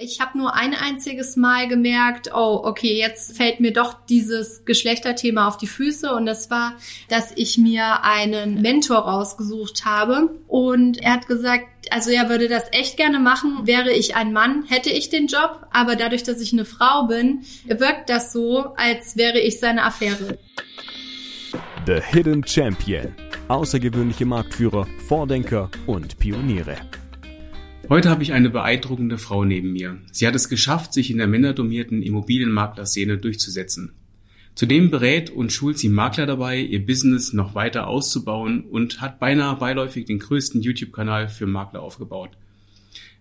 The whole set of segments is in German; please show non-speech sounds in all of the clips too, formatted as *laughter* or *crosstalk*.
Ich habe nur ein einziges Mal gemerkt, oh, okay, jetzt fällt mir doch dieses Geschlechterthema auf die Füße und das war, dass ich mir einen Mentor rausgesucht habe und er hat gesagt, also er würde das echt gerne machen. Wäre ich ein Mann, hätte ich den Job, aber dadurch, dass ich eine Frau bin, wirkt das so, als wäre ich seine Affäre. The Hidden Champion. Außergewöhnliche Marktführer, Vordenker und Pioniere. Heute habe ich eine beeindruckende Frau neben mir. Sie hat es geschafft, sich in der männerdomierten Immobilienmaklerszene durchzusetzen. Zudem berät und schult sie Makler dabei, ihr Business noch weiter auszubauen und hat beinahe beiläufig den größten YouTube-Kanal für Makler aufgebaut.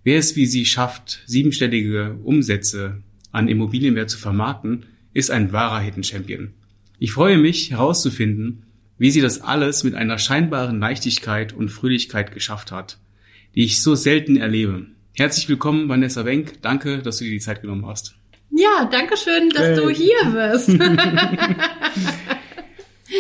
Wer es wie sie schafft, siebenstellige Umsätze an Immobilienwert zu vermarkten, ist ein wahrer Hidden Champion. Ich freue mich herauszufinden, wie sie das alles mit einer scheinbaren Leichtigkeit und Fröhlichkeit geschafft hat die ich so selten erlebe. Herzlich willkommen, Vanessa Wenk. Danke, dass du dir die Zeit genommen hast. Ja, danke schön, dass hey. du hier bist. *laughs*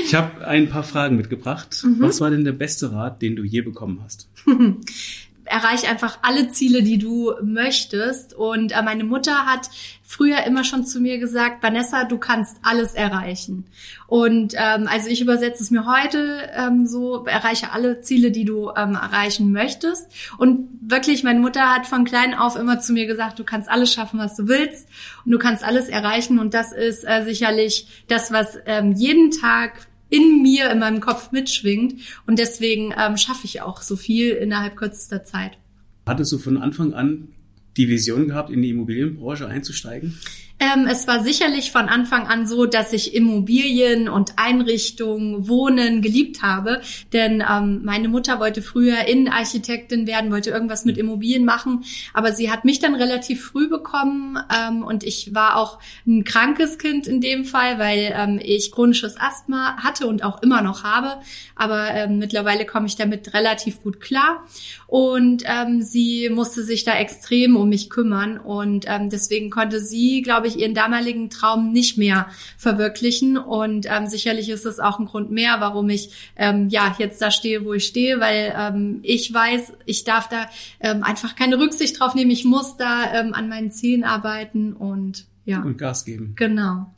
ich habe ein paar Fragen mitgebracht. Mhm. Was war denn der beste Rat, den du je bekommen hast? *laughs* erreich einfach alle Ziele, die du möchtest. Und äh, meine Mutter hat früher immer schon zu mir gesagt, Vanessa, du kannst alles erreichen. Und ähm, also ich übersetze es mir heute ähm, so, erreiche alle Ziele, die du ähm, erreichen möchtest. Und wirklich, meine Mutter hat von klein auf immer zu mir gesagt, du kannst alles schaffen, was du willst und du kannst alles erreichen. Und das ist äh, sicherlich das, was ähm, jeden Tag in mir, in meinem Kopf mitschwingt. Und deswegen ähm, schaffe ich auch so viel innerhalb kürzester Zeit. Hattest du von Anfang an die Vision gehabt, in die Immobilienbranche einzusteigen? Ähm, es war sicherlich von Anfang an so, dass ich Immobilien und Einrichtungen, Wohnen geliebt habe. Denn ähm, meine Mutter wollte früher Innenarchitektin werden, wollte irgendwas mit Immobilien machen. Aber sie hat mich dann relativ früh bekommen ähm, und ich war auch ein krankes Kind in dem Fall, weil ähm, ich chronisches Asthma hatte und auch immer noch habe. Aber ähm, mittlerweile komme ich damit relativ gut klar. Und ähm, sie musste sich da extrem um mich kümmern. Und deswegen konnte sie, glaube ich, ihren damaligen Traum nicht mehr verwirklichen. Und ähm, sicherlich ist es auch ein Grund mehr, warum ich ähm, ja jetzt da stehe, wo ich stehe, weil ähm, ich weiß, ich darf da ähm, einfach keine Rücksicht drauf nehmen. Ich muss da ähm, an meinen Zielen arbeiten und ja. Und Gas geben. Genau.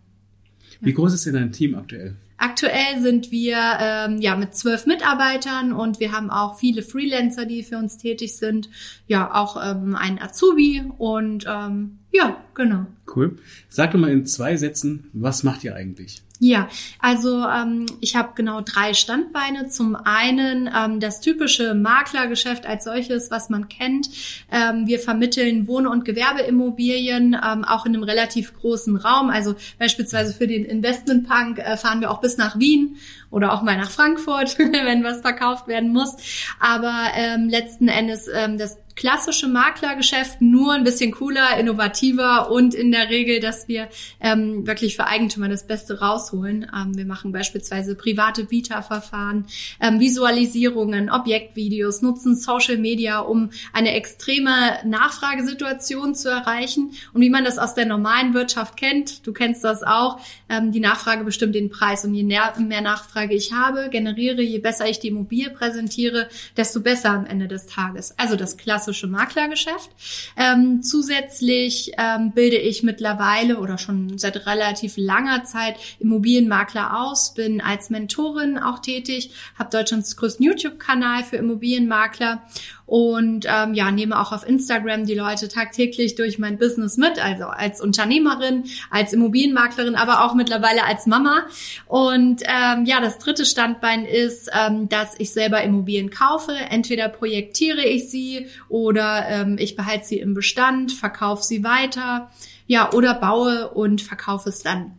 Wie groß ist denn dein Team aktuell? Aktuell sind wir ähm, ja mit zwölf Mitarbeitern und wir haben auch viele Freelancer, die für uns tätig sind. Ja, auch ähm, ein Azubi und ähm, ja, genau. Cool. Sag doch mal in zwei Sätzen, was macht ihr eigentlich? Ja, also ähm, ich habe genau drei Standbeine. Zum einen ähm, das typische Maklergeschäft als solches, was man kennt. Ähm, wir vermitteln Wohn- und Gewerbeimmobilien ähm, auch in einem relativ großen Raum. Also beispielsweise für den Investmentpunk äh, fahren wir auch bis nach Wien oder auch mal nach Frankfurt, *laughs* wenn was verkauft werden muss. Aber ähm, letzten Endes ähm, das klassische Maklergeschäft, nur ein bisschen cooler, innovativer und in der Regel, dass wir ähm, wirklich für Eigentümer das Beste rausholen. Ähm, wir machen beispielsweise private Bieterverfahren, ähm, Visualisierungen, Objektvideos, nutzen Social Media, um eine extreme Nachfragesituation zu erreichen. Und wie man das aus der normalen Wirtschaft kennt, du kennst das auch, ähm, die Nachfrage bestimmt den Preis. Und je mehr, mehr Nachfrage ich habe, generiere, je besser ich die Immobilie präsentiere, desto besser am Ende des Tages. Also das klassische klassische Maklergeschäft. Ähm, zusätzlich ähm, bilde ich mittlerweile oder schon seit relativ langer Zeit Immobilienmakler aus, bin als Mentorin auch tätig, habe Deutschlands größten YouTube-Kanal für Immobilienmakler und ähm, ja, nehme auch auf Instagram die Leute tagtäglich durch mein Business mit, also als Unternehmerin, als Immobilienmaklerin, aber auch mittlerweile als Mama. Und ähm, ja, das dritte Standbein ist, ähm, dass ich selber Immobilien kaufe. Entweder projektiere ich sie oder ähm, ich behalte sie im Bestand, verkaufe sie weiter, ja, oder baue und verkaufe es dann.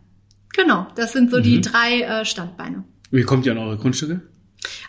Genau, das sind so mhm. die drei äh, Standbeine. Wie kommt ihr an eure Grundstücke?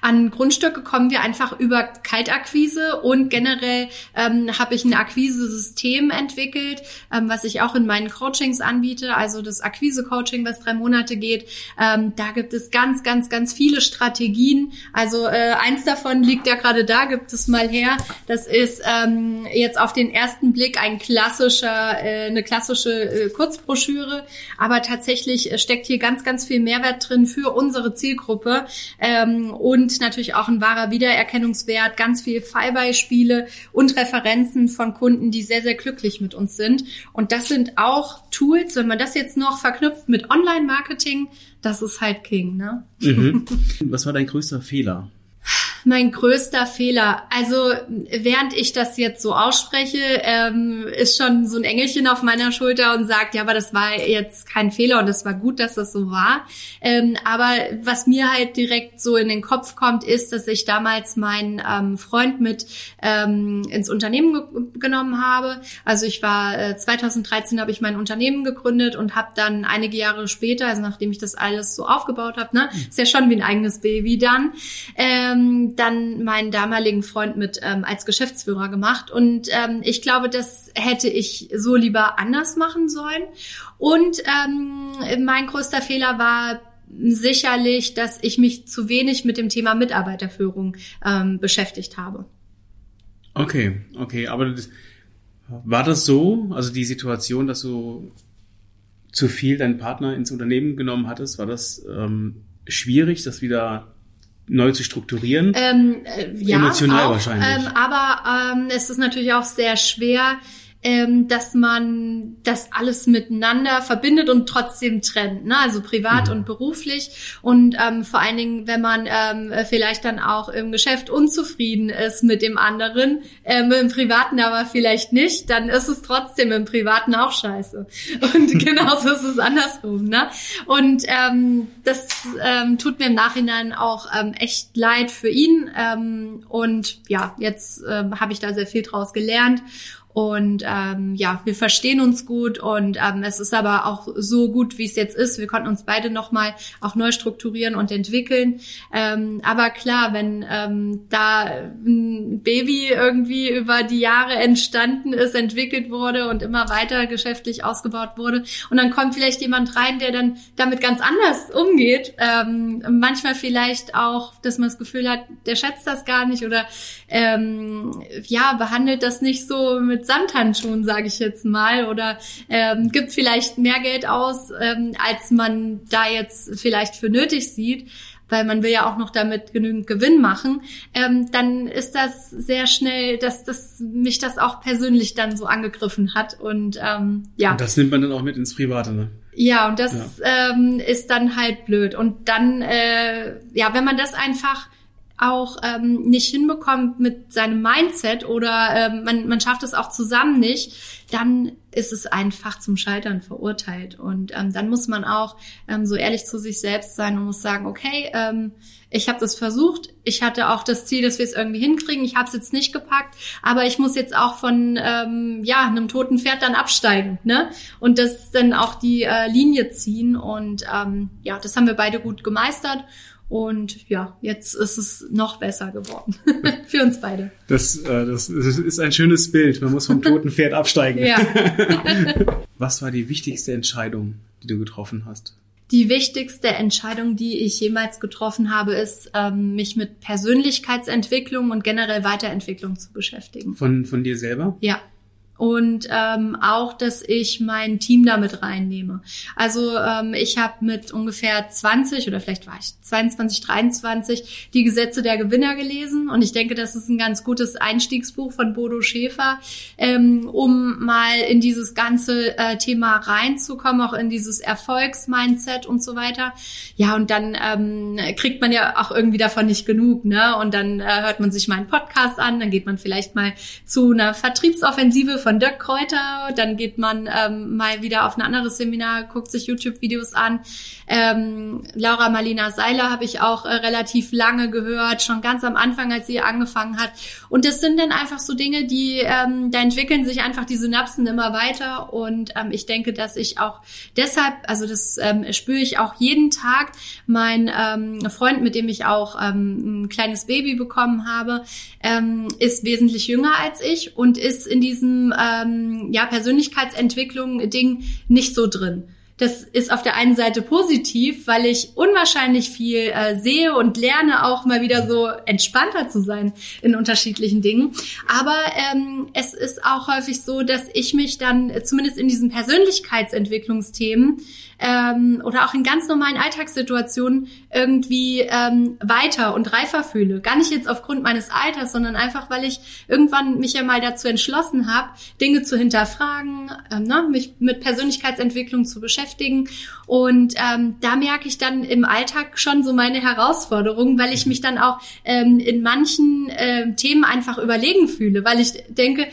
An Grundstücke kommen wir einfach über Kaltakquise und generell ähm, habe ich ein Akquise-System entwickelt, ähm, was ich auch in meinen Coachings anbiete, also das Akquise-Coaching, was drei Monate geht. Ähm, da gibt es ganz, ganz, ganz viele Strategien. Also äh, eins davon liegt ja gerade da, gibt es mal her. Das ist ähm, jetzt auf den ersten Blick ein klassischer, äh, eine klassische äh, Kurzbroschüre, aber tatsächlich steckt hier ganz, ganz viel Mehrwert drin für unsere Zielgruppe. Ähm, und natürlich auch ein wahrer Wiedererkennungswert, ganz viel Fallbeispiele und Referenzen von Kunden, die sehr, sehr glücklich mit uns sind. Und das sind auch Tools, wenn man das jetzt noch verknüpft mit Online-Marketing, das ist halt King. Ne? Mhm. *laughs* Was war dein größter Fehler? Mein größter Fehler. Also während ich das jetzt so ausspreche, ähm, ist schon so ein Engelchen auf meiner Schulter und sagt, ja, aber das war jetzt kein Fehler und es war gut, dass das so war. Ähm, aber was mir halt direkt so in den Kopf kommt, ist, dass ich damals meinen ähm, Freund mit ähm, ins Unternehmen ge genommen habe. Also ich war äh, 2013 habe ich mein Unternehmen gegründet und habe dann einige Jahre später, also nachdem ich das alles so aufgebaut habe, ne, ist ja schon wie ein eigenes Baby dann. Dann meinen damaligen Freund mit ähm, als Geschäftsführer gemacht. Und ähm, ich glaube, das hätte ich so lieber anders machen sollen. Und ähm, mein größter Fehler war sicherlich, dass ich mich zu wenig mit dem Thema Mitarbeiterführung ähm, beschäftigt habe. Okay, okay, aber das, war das so, also die Situation, dass du zu viel deinen Partner ins Unternehmen genommen hattest, war das ähm, schwierig, das wieder neu zu strukturieren? Ähm, äh, ja, Emotional auch, wahrscheinlich. Ähm, aber ähm, es ist natürlich auch sehr schwer, ähm, dass man das alles miteinander verbindet und trotzdem trennt, ne? also privat mhm. und beruflich. Und ähm, vor allen Dingen, wenn man ähm, vielleicht dann auch im Geschäft unzufrieden ist mit dem anderen, ähm, im Privaten aber vielleicht nicht, dann ist es trotzdem im Privaten auch scheiße. *laughs* Und *laughs* genauso ist es andersrum. Ne? Und ähm, das ähm, tut mir im Nachhinein auch ähm, echt leid für ihn. Ähm, und ja, jetzt ähm, habe ich da sehr viel draus gelernt. Und ähm, ja, wir verstehen uns gut und ähm, es ist aber auch so gut, wie es jetzt ist. Wir konnten uns beide nochmal auch neu strukturieren und entwickeln. Ähm, aber klar, wenn ähm, da ein Baby irgendwie über die Jahre entstanden ist, entwickelt wurde und immer weiter geschäftlich ausgebaut wurde und dann kommt vielleicht jemand rein, der dann damit ganz anders umgeht. Ähm, manchmal vielleicht auch, dass man das Gefühl hat, der schätzt das gar nicht oder ähm, ja, behandelt das nicht so mit mit Samthandschuhen, sage ich jetzt mal, oder ähm, gibt vielleicht mehr Geld aus, ähm, als man da jetzt vielleicht für nötig sieht weil man will ja auch noch damit genügend Gewinn machen, ähm, dann ist das sehr schnell, dass das mich das auch persönlich dann so angegriffen hat und ähm, ja. Und das nimmt man dann auch mit ins Private, ne? Ja, und das ja. Ähm, ist dann halt blöd. Und dann, äh, ja, wenn man das einfach auch ähm, nicht hinbekommt mit seinem Mindset oder ähm, man, man schafft es auch zusammen nicht, dann ist es einfach zum Scheitern verurteilt. Und ähm, dann muss man auch ähm, so ehrlich zu sich selbst sein und muss sagen, okay, ähm, ich habe das versucht, ich hatte auch das Ziel, dass wir es irgendwie hinkriegen, ich habe es jetzt nicht gepackt, aber ich muss jetzt auch von ähm, ja einem toten Pferd dann absteigen, ne? Und das dann auch die äh, Linie ziehen. Und ähm, ja, das haben wir beide gut gemeistert. Und ja, jetzt ist es noch besser geworden. *laughs* Für uns beide. Das, äh, das ist ein schönes Bild. Man muss vom *laughs* toten Pferd absteigen. Ja. *laughs* Was war die wichtigste Entscheidung, die du getroffen hast? Die wichtigste Entscheidung, die ich jemals getroffen habe, ist, ähm, mich mit Persönlichkeitsentwicklung und generell Weiterentwicklung zu beschäftigen. Von, von dir selber? Ja und ähm, auch, dass ich mein Team damit reinnehme. Also ähm, ich habe mit ungefähr 20 oder vielleicht war ich 22, 23 die Gesetze der Gewinner gelesen und ich denke, das ist ein ganz gutes Einstiegsbuch von Bodo Schäfer, ähm, um mal in dieses ganze äh, Thema reinzukommen, auch in dieses Erfolgsmindset und so weiter. Ja, und dann ähm, kriegt man ja auch irgendwie davon nicht genug, ne? Und dann äh, hört man sich mal einen Podcast an, dann geht man vielleicht mal zu einer Vertriebsoffensive von von Dirk Kräuter, dann geht man ähm, mal wieder auf ein anderes Seminar, guckt sich YouTube-Videos an. Ähm, Laura Marlina Seiler habe ich auch äh, relativ lange gehört, schon ganz am Anfang, als sie angefangen hat. Und das sind dann einfach so Dinge, die, ähm, da entwickeln sich einfach die Synapsen immer weiter. Und ähm, ich denke, dass ich auch deshalb, also das ähm, spüre ich auch jeden Tag, mein ähm, Freund, mit dem ich auch ähm, ein kleines Baby bekommen habe, ähm, ist wesentlich jünger als ich und ist in diesem ähm, ja, Persönlichkeitsentwicklung Ding nicht so drin. das ist auf der einen Seite positiv, weil ich unwahrscheinlich viel äh, sehe und lerne auch mal wieder so entspannter zu sein in unterschiedlichen Dingen. Aber ähm, es ist auch häufig so, dass ich mich dann äh, zumindest in diesen Persönlichkeitsentwicklungsthemen ähm, oder auch in ganz normalen Alltagssituationen irgendwie ähm, weiter und reifer fühle. Gar nicht jetzt aufgrund meines Alters, sondern einfach, weil ich irgendwann mich ja mal dazu entschlossen habe, Dinge zu hinterfragen, ähm, ne, mich mit Persönlichkeitsentwicklung zu beschäftigen. Und ähm, da merke ich dann im Alltag schon so meine Herausforderungen, weil ich mich dann auch ähm, in manchen äh, Themen einfach überlegen fühle, weil ich denke,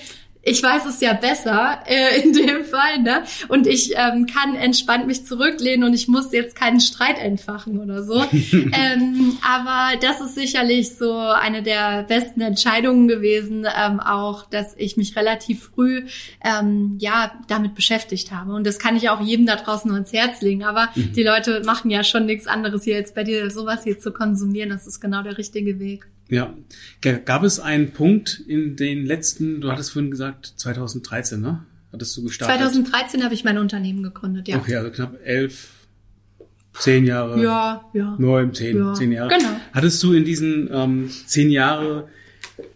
ich weiß es ja besser äh, *laughs* in dem Fall, ne? Und ich ähm, kann entspannt mich zurücklehnen und ich muss jetzt keinen Streit entfachen oder so. *laughs* ähm, aber das ist sicherlich so eine der besten Entscheidungen gewesen, ähm, auch, dass ich mich relativ früh ähm, ja damit beschäftigt habe. Und das kann ich auch jedem da draußen nur ans Herz legen. Aber mhm. die Leute machen ja schon nichts anderes hier als bei dir sowas hier zu konsumieren. Das ist genau der richtige Weg. Ja. Gab es einen Punkt in den letzten, du hattest vorhin gesagt, 2013, ne? Hattest du gestartet? 2013 habe ich mein Unternehmen gegründet, ja. Okay, also knapp elf, zehn Jahre. Ja, ja. Neun, zehn, ja, zehn Jahre. Genau. Hattest du in diesen ähm, zehn Jahre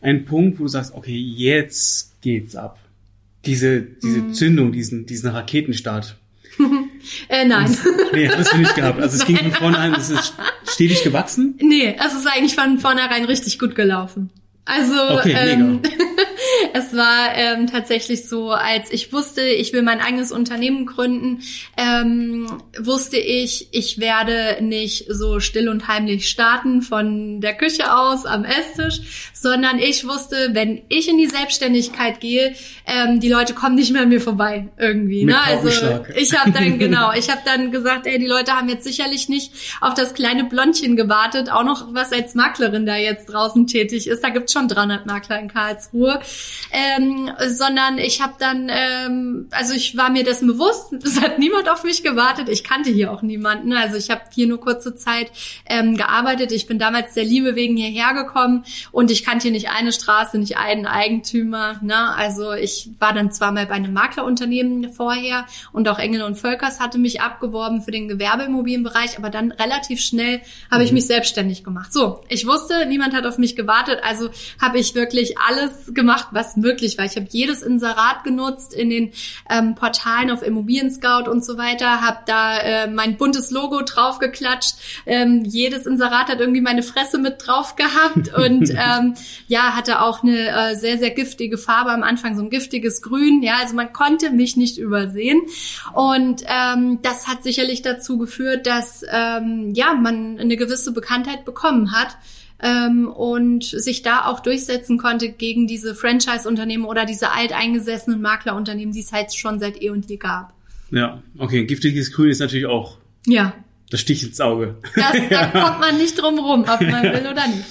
einen Punkt, wo du sagst, okay, jetzt geht's ab? Diese, diese mhm. Zündung, diesen, diesen Raketenstart. *laughs* äh, nein. nee, hattest du nicht gehabt. Also es ging von vornherein, es ist stetig gewachsen? Nee, es ist eigentlich von vornherein richtig gut gelaufen. Also okay, ähm, *laughs* es war ähm, tatsächlich so, als ich wusste, ich will mein eigenes Unternehmen gründen, ähm, wusste ich, ich werde nicht so still und heimlich starten von der Küche aus am Esstisch, sondern ich wusste, wenn ich in die Selbstständigkeit gehe, ähm, die Leute kommen nicht mehr an mir vorbei irgendwie. Mit ne? Also ich habe dann *laughs* genau, ich habe dann gesagt, ey, die Leute haben jetzt sicherlich nicht auf das kleine Blondchen gewartet, auch noch was als Maklerin da jetzt draußen tätig ist. Da gibt's schon 300 Makler in Karlsruhe, ähm, sondern ich habe dann, ähm, also ich war mir dessen bewusst, es hat niemand auf mich gewartet, ich kannte hier auch niemanden, also ich habe hier nur kurze Zeit ähm, gearbeitet, ich bin damals der Liebe wegen hierher gekommen und ich kannte hier nicht eine Straße, nicht einen Eigentümer, ne? also ich war dann zwar mal bei einem Maklerunternehmen vorher und auch Engel und Völkers hatte mich abgeworben für den Gewerbeimmobilienbereich, aber dann relativ schnell habe ich mhm. mich selbstständig gemacht. So, ich wusste, niemand hat auf mich gewartet, also habe ich wirklich alles gemacht, was möglich war. Ich habe jedes Inserat genutzt in den ähm, Portalen auf Immobilien Scout und so weiter, habe da äh, mein buntes Logo draufgeklatscht. Ähm, jedes Inserat hat irgendwie meine Fresse mit drauf gehabt *laughs* und ähm, ja, hatte auch eine äh, sehr, sehr giftige Farbe am Anfang, so ein giftiges Grün. Ja, also man konnte mich nicht übersehen. Und ähm, das hat sicherlich dazu geführt, dass ähm, ja, man eine gewisse Bekanntheit bekommen hat ähm, und sich da auch durchsetzen konnte gegen diese Franchise-Unternehmen oder diese alteingesessenen Maklerunternehmen, die es halt schon seit eh und je gab. Ja, okay, giftiges Grün ist natürlich auch. Ja. Das sticht ins Auge. Das, da *laughs* kommt man nicht drum rum, ob man will oder nicht.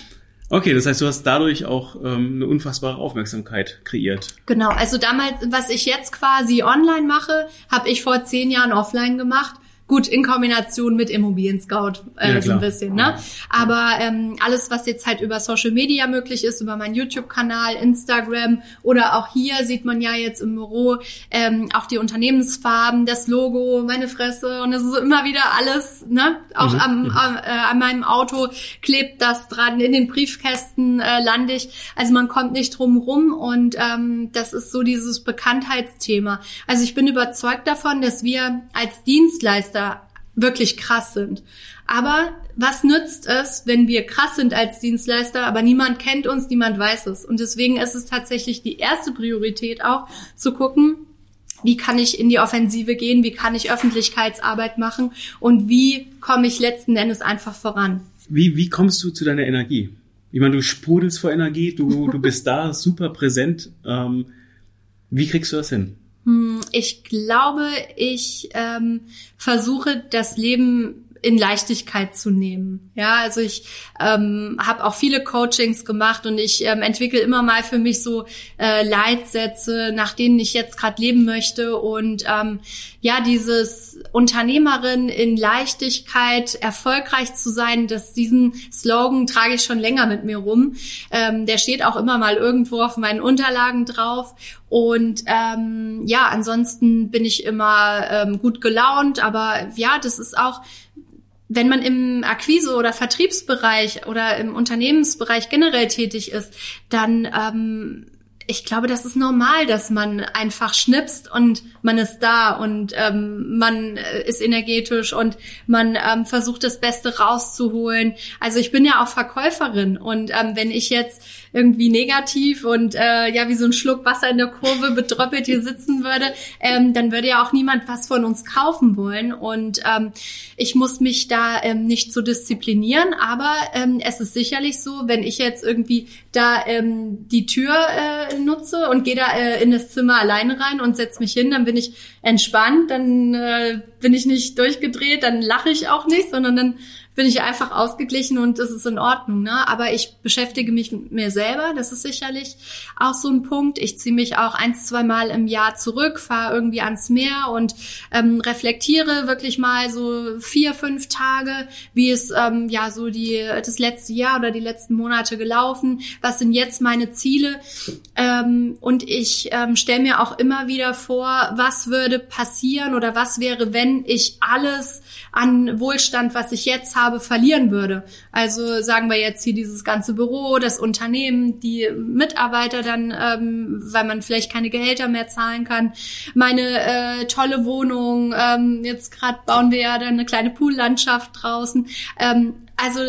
Okay, das heißt, du hast dadurch auch ähm, eine unfassbare Aufmerksamkeit kreiert. Genau, also damals, was ich jetzt quasi online mache, habe ich vor zehn Jahren offline gemacht. Gut, in Kombination mit Immobilien Scout äh, ja, so ein bisschen, ne? Aber ähm, alles, was jetzt halt über Social Media möglich ist, über meinen YouTube-Kanal, Instagram oder auch hier sieht man ja jetzt im Büro ähm, auch die Unternehmensfarben, das Logo, meine Fresse und es ist immer wieder alles, ne? Auch mhm. am, mhm. am, äh, an meinem Auto klebt das dran, in den Briefkästen äh, lande ich. Also man kommt nicht drum rum und ähm, das ist so dieses Bekanntheitsthema. Also ich bin überzeugt davon, dass wir als Dienstleister Dienstleister wirklich krass sind. Aber was nützt es, wenn wir krass sind als Dienstleister, aber niemand kennt uns, niemand weiß es. Und deswegen ist es tatsächlich die erste Priorität auch zu gucken, wie kann ich in die Offensive gehen, wie kann ich Öffentlichkeitsarbeit machen und wie komme ich letzten Endes einfach voran. Wie, wie kommst du zu deiner Energie? Ich meine, du sprudelst vor Energie, du, du bist da super präsent. Ähm, wie kriegst du das hin? Hm, ich glaube, ich ähm, versuche das Leben in Leichtigkeit zu nehmen. Ja, also ich ähm, habe auch viele Coachings gemacht und ich ähm, entwickle immer mal für mich so äh, Leitsätze, nach denen ich jetzt gerade leben möchte und ähm, ja, dieses Unternehmerin in Leichtigkeit erfolgreich zu sein, dass diesen Slogan trage ich schon länger mit mir rum. Ähm, der steht auch immer mal irgendwo auf meinen Unterlagen drauf und ähm, ja, ansonsten bin ich immer ähm, gut gelaunt, aber ja, das ist auch wenn man im Akquise- oder Vertriebsbereich oder im Unternehmensbereich generell tätig ist, dann ähm, ich glaube, das ist normal, dass man einfach schnipst und man ist da und ähm, man äh, ist energetisch und man ähm, versucht das Beste rauszuholen. Also ich bin ja auch Verkäuferin und ähm, wenn ich jetzt irgendwie negativ und äh, ja wie so ein Schluck Wasser in der Kurve bedröppelt hier sitzen würde, ähm, dann würde ja auch niemand was von uns kaufen wollen. Und ähm, ich muss mich da ähm, nicht so disziplinieren, aber ähm, es ist sicherlich so, wenn ich jetzt irgendwie da ähm, die Tür äh, nutze und gehe da äh, in das Zimmer alleine rein und setze mich hin, dann bin ich entspannt, dann äh, bin ich nicht durchgedreht, dann lache ich auch nicht, sondern dann bin ich einfach ausgeglichen und das ist in Ordnung. Ne? Aber ich beschäftige mich mit mir selber, das ist sicherlich auch so ein Punkt. Ich ziehe mich auch ein, zwei Mal im Jahr zurück, fahre irgendwie ans Meer und ähm, reflektiere wirklich mal so vier, fünf Tage, wie es ähm, ja so die das letzte Jahr oder die letzten Monate gelaufen, was sind jetzt meine Ziele ähm, und ich ähm, stelle mir auch immer wieder vor, was würde passieren oder was wäre, wenn ich alles an Wohlstand, was ich jetzt habe, verlieren würde. Also sagen wir jetzt hier dieses ganze Büro, das Unternehmen, die Mitarbeiter dann, ähm, weil man vielleicht keine Gehälter mehr zahlen kann, meine äh, tolle Wohnung, ähm, jetzt gerade bauen wir ja dann eine kleine Poollandschaft draußen. Ähm, also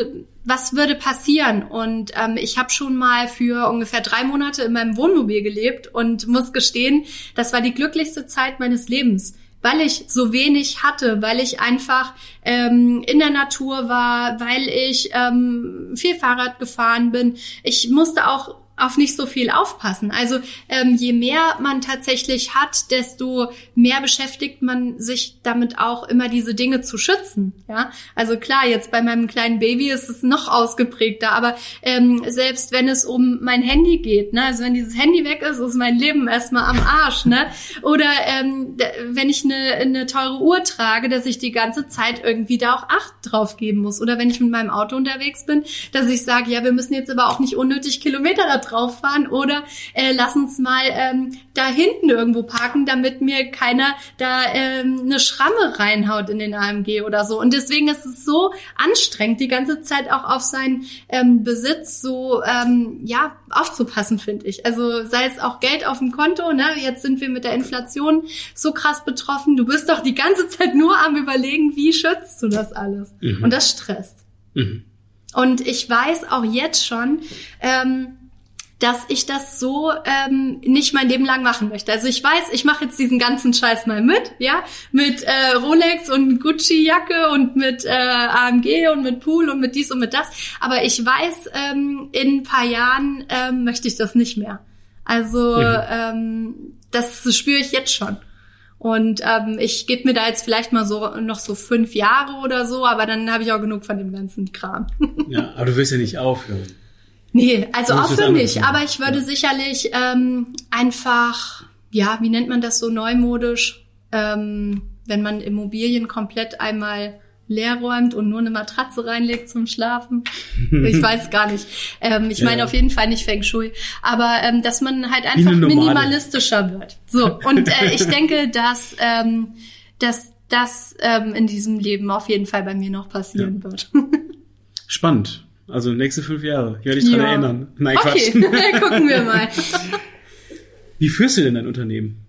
was würde passieren? Und ähm, ich habe schon mal für ungefähr drei Monate in meinem Wohnmobil gelebt und muss gestehen, das war die glücklichste Zeit meines Lebens weil ich so wenig hatte, weil ich einfach ähm, in der Natur war, weil ich ähm, viel Fahrrad gefahren bin. Ich musste auch auf nicht so viel aufpassen. Also ähm, je mehr man tatsächlich hat, desto mehr beschäftigt man sich damit auch immer diese Dinge zu schützen. Ja, also klar, jetzt bei meinem kleinen Baby ist es noch ausgeprägter, aber ähm, selbst wenn es um mein Handy geht, ne, also wenn dieses Handy weg ist, ist mein Leben erstmal am Arsch, ne? Oder ähm, wenn ich eine, eine teure Uhr trage, dass ich die ganze Zeit irgendwie da auch Acht drauf geben muss. Oder wenn ich mit meinem Auto unterwegs bin, dass ich sage, ja, wir müssen jetzt aber auch nicht unnötig Kilometer da drauf fahren oder äh, lass uns mal ähm, da hinten irgendwo parken, damit mir keiner da ähm, eine Schramme reinhaut in den AMG oder so. Und deswegen ist es so anstrengend, die ganze Zeit auch auf seinen ähm, Besitz so ähm, ja aufzupassen, finde ich. Also sei es auch Geld auf dem Konto, ne? Jetzt sind wir mit der Inflation so krass betroffen. Du bist doch die ganze Zeit nur am überlegen, wie schützt du das alles? Mhm. Und das stresst. Mhm. Und ich weiß auch jetzt schon, ähm, dass ich das so ähm, nicht mein Leben lang machen möchte. Also ich weiß, ich mache jetzt diesen ganzen Scheiß mal mit, ja, mit äh, Rolex und Gucci-Jacke und mit äh, AMG und mit Pool und mit dies und mit das. Aber ich weiß, ähm, in ein paar Jahren ähm, möchte ich das nicht mehr. Also mhm. ähm, das spüre ich jetzt schon. Und ähm, ich gebe mir da jetzt vielleicht mal so noch so fünf Jahre oder so, aber dann habe ich auch genug von dem ganzen Kram. *laughs* ja, aber du willst ja nicht aufhören. Nee, also auch für mich. Aber ich würde ja. sicherlich ähm, einfach, ja, wie nennt man das so neumodisch, ähm, wenn man Immobilien komplett einmal leer räumt und nur eine Matratze reinlegt zum Schlafen. *laughs* Ich weiß gar nicht. Ähm, ich meine auf jeden Fall nicht Feng Shui. Aber ähm, dass man halt einfach minimalistischer wird. So, und äh, ich *laughs* denke, dass, ähm, dass das ähm, in diesem Leben auf jeden Fall bei mir noch passieren ja. wird. Spannend. Also nächste fünf Jahre. Ich werde dich dran erinnern. Nein, okay. Quatsch. *laughs* gucken wir mal. Wie führst du denn dein Unternehmen?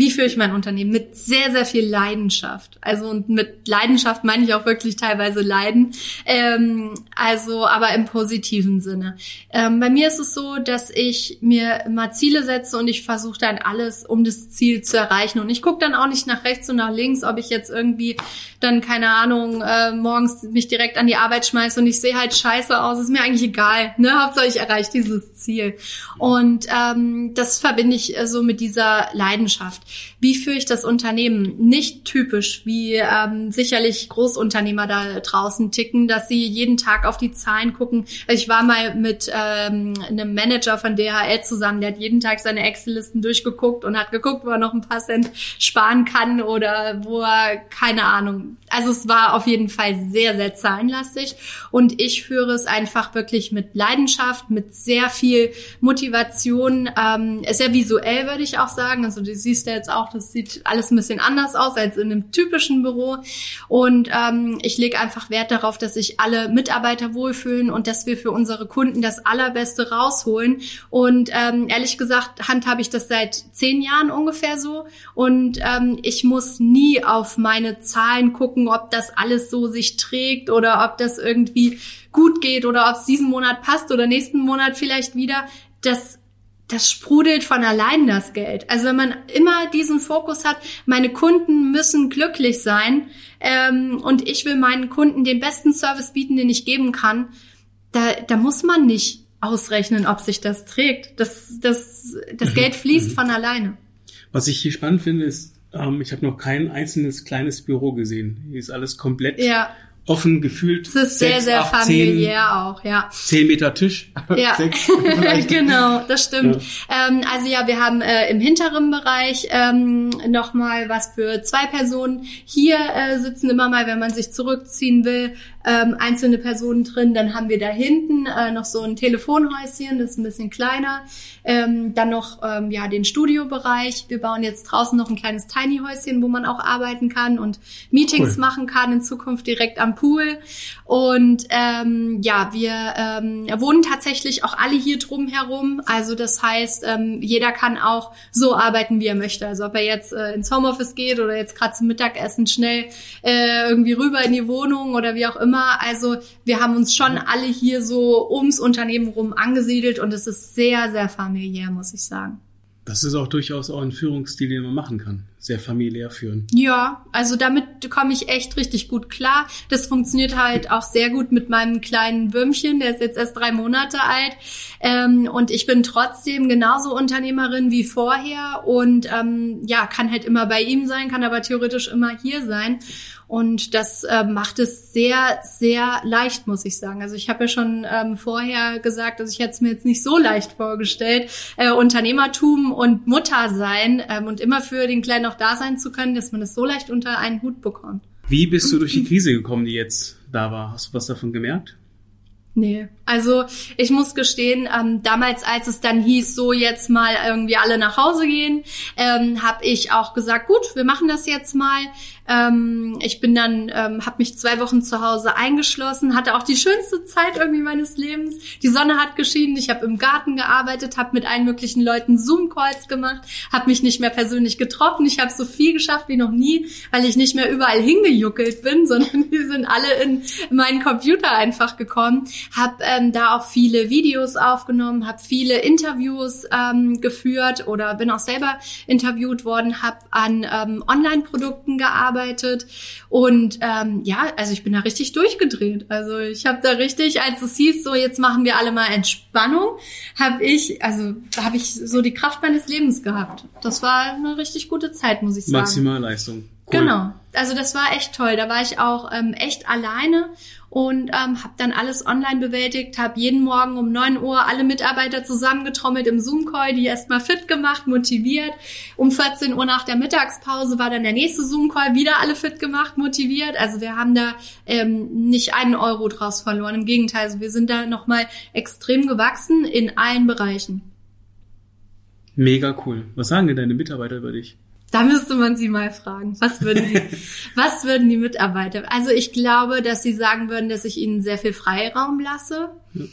Wie führe ich mein Unternehmen? Mit sehr, sehr viel Leidenschaft. Also und mit Leidenschaft meine ich auch wirklich teilweise Leiden. Ähm, also aber im positiven Sinne. Ähm, bei mir ist es so, dass ich mir immer Ziele setze und ich versuche dann alles, um das Ziel zu erreichen. Und ich gucke dann auch nicht nach rechts und nach links, ob ich jetzt irgendwie dann, keine Ahnung, äh, morgens mich direkt an die Arbeit schmeiße und ich sehe halt scheiße aus. Ist mir eigentlich egal. Ne? Hauptsache ich erreiche dieses Ziel. Und ähm, das verbinde ich äh, so mit dieser Leidenschaft. Wie führe ich das Unternehmen? Nicht typisch, wie ähm, sicherlich Großunternehmer da draußen ticken, dass sie jeden Tag auf die Zahlen gucken. Also ich war mal mit ähm, einem Manager von DHL zusammen, der hat jeden Tag seine Excel-Listen durchgeguckt und hat geguckt, wo er noch ein paar Cent sparen kann oder wo er, keine Ahnung. Also es war auf jeden Fall sehr, sehr zahlenlastig und ich führe es einfach wirklich mit Leidenschaft, mit sehr viel Motivation, ähm, sehr visuell würde ich auch sagen. Also du siehst ja jetzt auch, das sieht alles ein bisschen anders aus als in einem typischen Büro. Und ähm, ich lege einfach Wert darauf, dass sich alle Mitarbeiter wohlfühlen und dass wir für unsere Kunden das Allerbeste rausholen. Und ähm, ehrlich gesagt handhabe ich das seit zehn Jahren ungefähr so. Und ähm, ich muss nie auf meine Zahlen gucken, ob das alles so sich trägt oder ob das irgendwie gut geht oder ob es diesen Monat passt oder nächsten Monat vielleicht wieder. Das das sprudelt von allein das Geld. Also wenn man immer diesen Fokus hat, meine Kunden müssen glücklich sein ähm, und ich will meinen Kunden den besten Service bieten, den ich geben kann, da, da muss man nicht ausrechnen, ob sich das trägt. Das, das, das Geld fließt von alleine. Was ich hier spannend finde, ist, ähm, ich habe noch kein einzelnes kleines Büro gesehen. Hier ist alles komplett ja offen gefühlt. Es ist sehr, sehr familiär 10, auch, ja. Zehn Meter Tisch. *laughs* Ja, *laughs* *laughs* genau, das stimmt. Ja. Ähm, also ja, wir haben äh, im hinteren Bereich ähm, nochmal was für zwei Personen. Hier äh, sitzen immer mal, wenn man sich zurückziehen will, ähm, einzelne Personen drin. Dann haben wir da hinten äh, noch so ein Telefonhäuschen, das ist ein bisschen kleiner. Ähm, dann noch ähm, ja den Studiobereich. Wir bauen jetzt draußen noch ein kleines Tiny Häuschen, wo man auch arbeiten kann und Meetings cool. machen kann in Zukunft direkt am Pool. Und ähm, ja, wir ähm, wohnen tatsächlich auch alle hier drum herum. Also das heißt, ähm, jeder kann auch so arbeiten, wie er möchte. Also ob er jetzt äh, ins Homeoffice geht oder jetzt gerade zum Mittagessen schnell äh, irgendwie rüber in die Wohnung oder wie auch immer. Also wir haben uns schon alle hier so ums Unternehmen rum angesiedelt und es ist sehr, sehr familiär, muss ich sagen. Das ist auch durchaus auch ein Führungsstil, den man machen kann. Sehr familiär führen. Ja, also damit komme ich echt richtig gut klar. Das funktioniert halt auch sehr gut mit meinem kleinen Würmchen, der ist jetzt erst drei Monate alt. Ähm, und ich bin trotzdem genauso Unternehmerin wie vorher und ähm, ja, kann halt immer bei ihm sein, kann aber theoretisch immer hier sein. Und das äh, macht es sehr, sehr leicht, muss ich sagen. Also ich habe ja schon ähm, vorher gesagt, dass ich hätte es mir jetzt nicht so leicht vorgestellt, äh, Unternehmertum und Mutter sein ähm, und immer für den Kleinen auch da sein zu können, dass man es so leicht unter einen Hut bekommt. Wie bist du durch die Krise gekommen, die jetzt da war? Hast du was davon gemerkt? Nee, also ich muss gestehen, ähm, damals, als es dann hieß, so jetzt mal irgendwie alle nach Hause gehen, ähm, habe ich auch gesagt, gut, wir machen das jetzt mal. Ähm, ich bin dann, ähm, habe mich zwei Wochen zu Hause eingeschlossen, hatte auch die schönste Zeit irgendwie meines Lebens. Die Sonne hat geschienen, ich habe im Garten gearbeitet, habe mit allen möglichen Leuten Zoom-Calls gemacht, habe mich nicht mehr persönlich getroffen. Ich habe so viel geschafft wie noch nie, weil ich nicht mehr überall hingejuckelt bin, *laughs* sondern wir sind alle in meinen Computer einfach gekommen. Habe ähm, da auch viele Videos aufgenommen, habe viele Interviews ähm, geführt oder bin auch selber interviewt worden, habe an ähm, Online-Produkten gearbeitet gearbeitet und ähm, ja, also ich bin da richtig durchgedreht. Also ich habe da richtig, als es hieß, so jetzt machen wir alle mal Entspannung, habe ich, also habe ich so die Kraft meines Lebens gehabt. Das war eine richtig gute Zeit, muss ich sagen. Maximalleistung. Cool. Genau. Also das war echt toll. Da war ich auch ähm, echt alleine und ähm, habe dann alles online bewältigt, habe jeden Morgen um neun Uhr alle Mitarbeiter zusammengetrommelt im Zoom-Call, die erstmal fit gemacht, motiviert. Um 14 Uhr nach der Mittagspause war dann der nächste Zoom-Call, wieder alle fit gemacht, motiviert. Also wir haben da ähm, nicht einen Euro draus verloren. Im Gegenteil, also wir sind da nochmal extrem gewachsen in allen Bereichen. Mega cool. Was sagen denn deine Mitarbeiter über dich? Da müsste man sie mal fragen. Was würden die, *laughs* was würden die Mitarbeiter? Also ich glaube, dass sie sagen würden, dass ich ihnen sehr viel Freiraum lasse. Ja.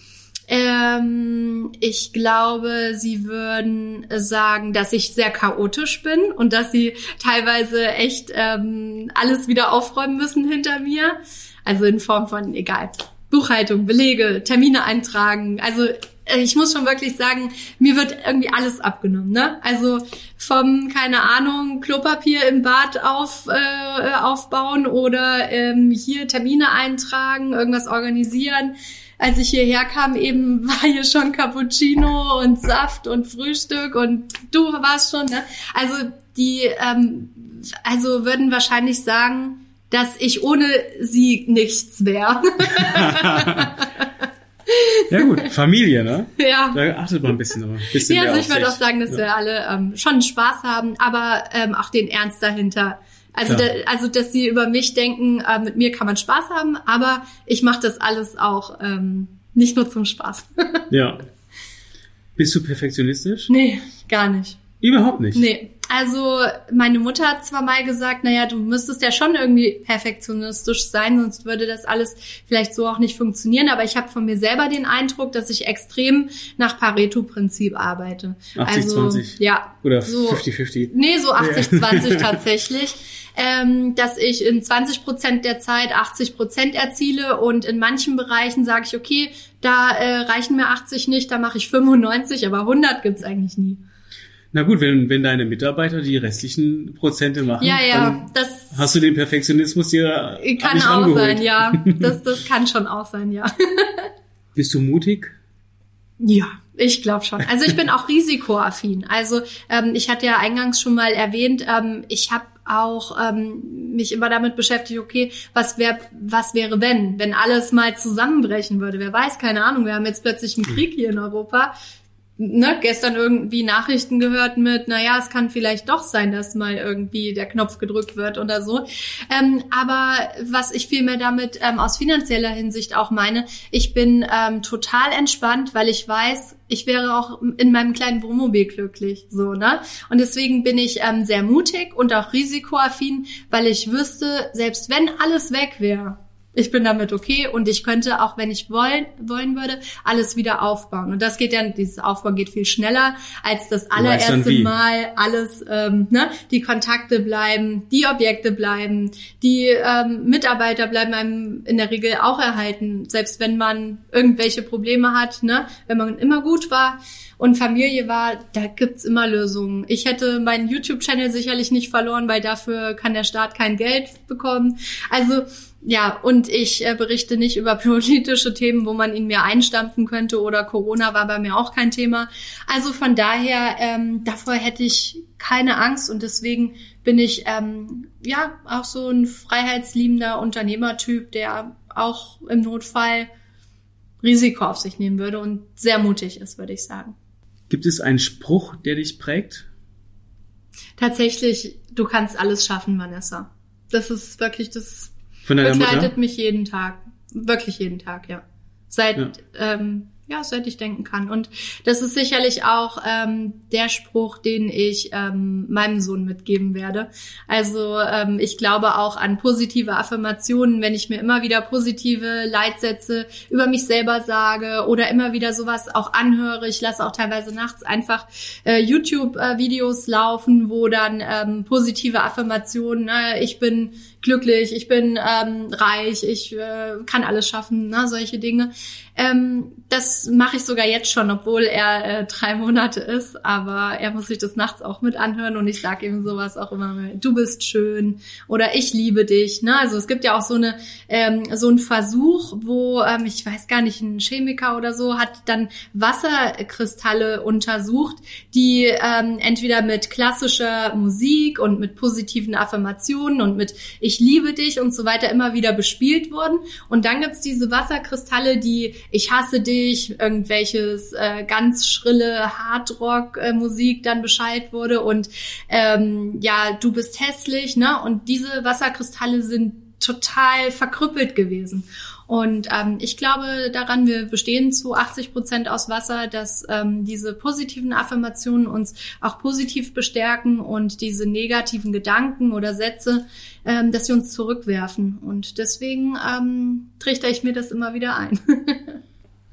Ähm, ich glaube, sie würden sagen, dass ich sehr chaotisch bin und dass sie teilweise echt ähm, alles wieder aufräumen müssen hinter mir. Also in Form von, egal, Buchhaltung, Belege, Termine eintragen. Also ich muss schon wirklich sagen, mir wird irgendwie alles abgenommen. Ne? Also vom, keine Ahnung, Klopapier im Bad auf, äh, aufbauen oder ähm, hier Termine eintragen, irgendwas organisieren. als ich hierher kam, eben *laughs* war hier schon Cappuccino und Saft und Frühstück und du warst schon, ne? Also die, ähm, also würden wahrscheinlich sagen, dass ich ohne sie nichts wäre. *laughs* *laughs* Ja gut, Familie, ne? *laughs* ja. Da achtet man ein bisschen, aber ein bisschen Ja, mehr also ich würde auch sagen, dass ja. wir alle ähm, schon Spaß haben, aber ähm, auch den Ernst dahinter. Also, da, also dass sie über mich denken, äh, mit mir kann man Spaß haben, aber ich mache das alles auch ähm, nicht nur zum Spaß. *laughs* Ja. Bist du perfektionistisch? nee, gar nicht. Überhaupt nicht. Nee. Also meine Mutter hat zwar mal gesagt, naja, du müsstest ja schon irgendwie perfektionistisch sein, sonst würde das alles vielleicht so auch nicht funktionieren. Aber ich habe von mir selber den Eindruck, dass ich extrem nach Pareto-Prinzip arbeite. 80, also 20. ja, Oder so 50-50. Nee, so 80-20 *laughs* tatsächlich. Ähm, dass ich in 20 Prozent der Zeit 80 Prozent erziele und in manchen Bereichen sage ich, okay, da äh, reichen mir 80 nicht, da mache ich 95, aber 100 gibt's eigentlich nie. Na gut, wenn, wenn deine Mitarbeiter die restlichen Prozente machen, Ja, ja, das hast du den Perfektionismus dir kann nicht auch rangeholt. sein, ja. *laughs* Das, das kann schon auch sein, ja. *laughs* Bist du mutig? Ja, ich glaube schon. Also ich bin auch risikoaffin. Also ähm, ich hatte ja eingangs schon mal erwähnt, ähm, ich habe auch ähm, mich immer damit beschäftigt, okay, was wäre, was wäre, wenn, wenn alles mal zusammenbrechen würde? Wer weiß, keine Ahnung. Wir haben jetzt plötzlich einen Krieg hier in Europa. Ne, gestern irgendwie Nachrichten gehört mit, naja, es kann vielleicht doch sein, dass mal irgendwie der Knopf gedrückt wird oder so. Ähm, aber was ich vielmehr damit ähm, aus finanzieller Hinsicht auch meine, ich bin ähm, total entspannt, weil ich weiß, ich wäre auch in meinem kleinen Wohnmobil glücklich, so, ne? Und deswegen bin ich ähm, sehr mutig und auch risikoaffin, weil ich wüsste, selbst wenn alles weg wäre, ich bin damit okay und ich könnte auch, wenn ich wollen, wollen würde, alles wieder aufbauen. Und das geht dann, dieses Aufbauen geht viel schneller als das allererste. Mal alles, ähm, ne, die Kontakte bleiben, die Objekte bleiben, die ähm, Mitarbeiter bleiben einem in der Regel auch erhalten, selbst wenn man irgendwelche Probleme hat, ne, wenn man immer gut war und Familie war, da gibt's immer Lösungen. Ich hätte meinen YouTube-Channel sicherlich nicht verloren, weil dafür kann der Staat kein Geld bekommen. Also ja, und ich äh, berichte nicht über *laughs* politische Themen, wo man ihn mir einstampfen könnte oder Corona war bei mir auch kein Thema. Also von daher, ähm, davor hätte ich keine Angst und deswegen bin ich ähm, ja auch so ein freiheitsliebender Unternehmertyp, der auch im Notfall Risiko auf sich nehmen würde und sehr mutig ist, würde ich sagen. Gibt es einen Spruch, der dich prägt? Tatsächlich, du kannst alles schaffen, Vanessa. Das ist wirklich, das Von deiner begleitet Mutter? mich jeden Tag. Wirklich jeden Tag, ja. Seit, Ja. ähm, ja, seit ich denken kann. Und das ist sicherlich auch ähm, der Spruch, den ich ähm, meinem Sohn mitgeben werde. Also ähm, ich glaube auch an positive Affirmationen, wenn ich mir immer wieder positive Leitsätze über mich selber sage oder immer wieder sowas auch anhöre. Ich lasse auch teilweise nachts einfach äh, YouTube-Videos laufen, wo dann ähm, positive Affirmationen, ne, ich bin glücklich, ich bin ähm, reich, ich äh, kann alles schaffen, ne, solche Dinge. Ähm, das mache ich sogar jetzt schon, obwohl er äh, drei Monate ist, aber er muss sich das nachts auch mit anhören und ich sage ihm sowas auch immer, du bist schön oder ich liebe dich. Ne? Also es gibt ja auch so eine ähm, so einen Versuch, wo ähm, ich weiß gar nicht, ein Chemiker oder so hat dann Wasserkristalle untersucht, die ähm, entweder mit klassischer Musik und mit positiven Affirmationen und mit ich liebe dich und so weiter immer wieder bespielt wurden. Und dann gibt's diese Wasserkristalle, die ich hasse dich, irgendwelches äh, ganz schrille Hardrock-Musik dann beschallt wurde und ähm, ja, du bist hässlich, ne? Und diese Wasserkristalle sind total verkrüppelt gewesen. Und ähm, ich glaube daran, wir bestehen zu 80 Prozent aus Wasser, dass ähm, diese positiven Affirmationen uns auch positiv bestärken und diese negativen Gedanken oder Sätze, ähm, dass sie uns zurückwerfen. Und deswegen ähm, trichter ich mir das immer wieder ein. *laughs*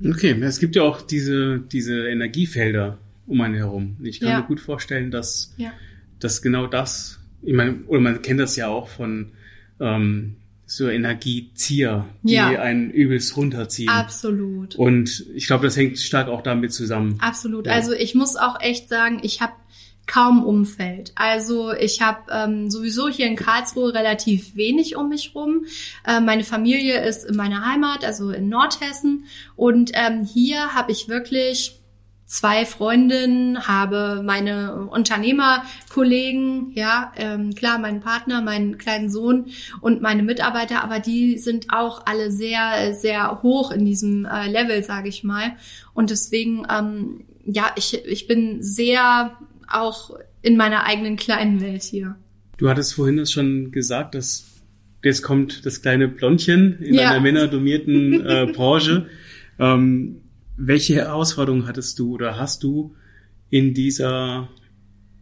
Okay, es gibt ja auch diese, diese Energiefelder um einen herum. Ich kann Ja. mir gut vorstellen, dass, ja. dass genau das, ich meine, oder man kennt das ja auch von ähm, so Energiezieher, die Ja. einen übelst runterziehen. Absolut. Und ich glaube, das hängt stark auch damit zusammen. Absolut. Ja. Also ich muss auch echt sagen, ich habe kaum Umfeld. Also ich habe ähm, sowieso hier in Karlsruhe relativ wenig um mich rum. Äh, meine Familie ist in meiner Heimat, also in Nordhessen. Und ähm, hier habe ich wirklich zwei Freundinnen, habe meine Unternehmerkollegen, ja, ähm, klar, meinen Partner, meinen kleinen Sohn und meine Mitarbeiter, aber die sind auch alle sehr, sehr hoch in diesem äh, Level, sage ich mal. Und deswegen, ähm, ja, ich, ich bin sehr auch in meiner eigenen kleinen Welt hier. Du hattest vorhin das schon gesagt, dass jetzt kommt das kleine Blondchen in ja. einer männerdomierten äh, Branche. *laughs* Ähm, welche Herausforderungen hattest du oder hast du in dieser,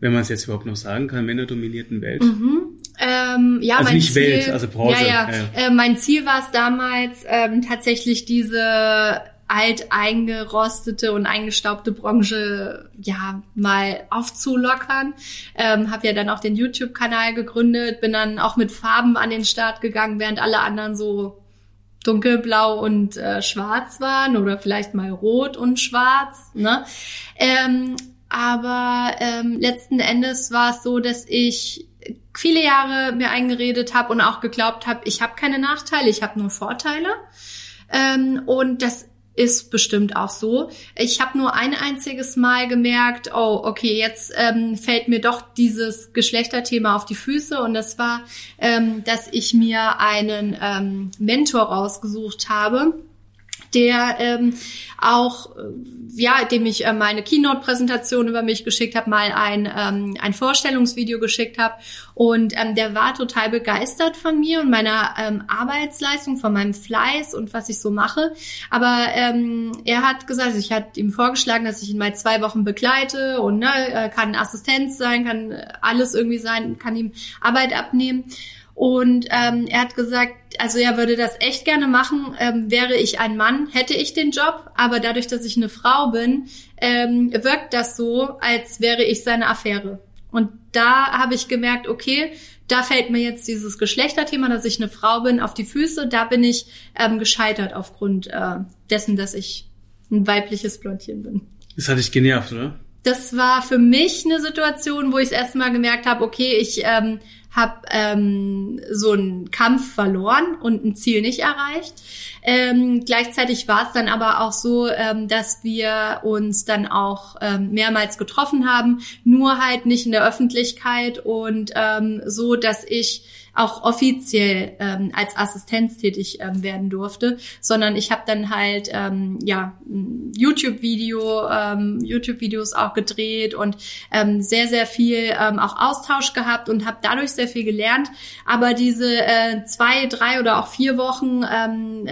wenn man es jetzt überhaupt noch sagen kann, männerdominierten Welt? Mhm. Ähm, ja, also mein nicht Ziel, Welt, also Branche. Ja, ja. ja. Äh, mein Ziel war es damals ähm, tatsächlich diese alt eingerostete und eingestaubte Branche ja mal aufzulockern. Ähm, habe ja dann auch den YouTube-Kanal gegründet, bin dann auch mit Farben an den Start gegangen, während alle anderen so dunkelblau und äh, schwarz waren oder vielleicht mal rot und schwarz. Ne? Ähm, aber ähm, letzten Endes war es so, dass ich viele Jahre mir eingeredet habe und auch geglaubt habe, ich habe keine Nachteile, ich habe nur Vorteile. Ähm, und das ist bestimmt auch so. Ich habe nur ein einziges Mal gemerkt, oh, okay, jetzt ähm, fällt mir doch dieses Geschlechterthema auf die Füße und das war, ähm, dass ich mir einen ähm, Mentor rausgesucht habe der ähm, auch, äh, ja, dem ich äh, meine Keynote-Präsentation über mich geschickt habe, mal ein, ähm, ein Vorstellungsvideo geschickt habe. Und ähm, der war total begeistert von mir und meiner ähm, Arbeitsleistung, von meinem Fleiß und was ich so mache. Aber ähm, er hat gesagt, ich hatte ihm vorgeschlagen, dass ich ihn mal zwei Wochen begleite und ne, äh, kann Assistenz sein, kann alles irgendwie sein, kann ihm Arbeit abnehmen. Und ähm, er hat gesagt, also er würde das echt gerne machen. Ähm, wäre ich ein Mann, hätte ich den Job. Aber dadurch, dass ich eine Frau bin, ähm, wirkt das so, als wäre ich seine Affäre. Und da habe ich gemerkt, okay, da fällt mir jetzt dieses Geschlechterthema, dass ich eine Frau bin, auf die Füße. Da bin ich ähm, gescheitert aufgrund äh, dessen, dass ich ein weibliches Blondchen bin. Das hat dich genervt, oder? Das war für mich eine Situation, wo ich erstmal gemerkt habe, okay, ich ähm, habe ähm, so einen Kampf verloren und ein Ziel nicht erreicht. Ähm, gleichzeitig war es dann aber auch so, ähm, dass wir uns dann auch ähm, mehrmals getroffen haben, nur halt nicht in der Öffentlichkeit und ähm, so, dass ich auch offiziell ähm, als Assistenz tätig ähm, werden durfte, sondern ich habe dann halt ähm, ja YouTube-Video, ähm, YouTube-Videos auch gedreht und ähm, sehr sehr viel ähm, auch Austausch gehabt und habe dadurch sehr viel gelernt. Aber diese äh, zwei, drei oder auch vier Wochen ähm,